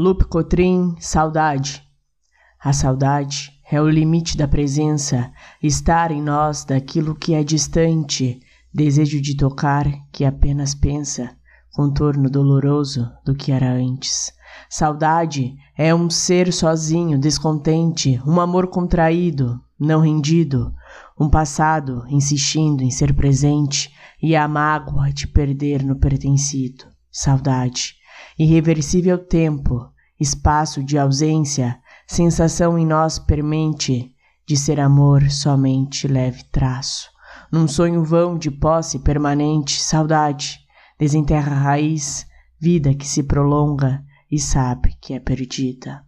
Lupe Cotrim, saudade. A saudade é o limite da presença, estar em nós daquilo que é distante, desejo de tocar que apenas pensa, contorno doloroso do que era antes. Saudade é um ser sozinho, descontente, um amor contraído, não rendido, um passado insistindo em ser presente e a mágoa de perder no pertencido. Saudade, irreversível tempo, espaço de ausência, sensação em nós permente de ser amor somente leve traço. Num sonho vão de posse permanente, saudade, desenterra a raiz, vida que se prolonga e sabe que é perdida.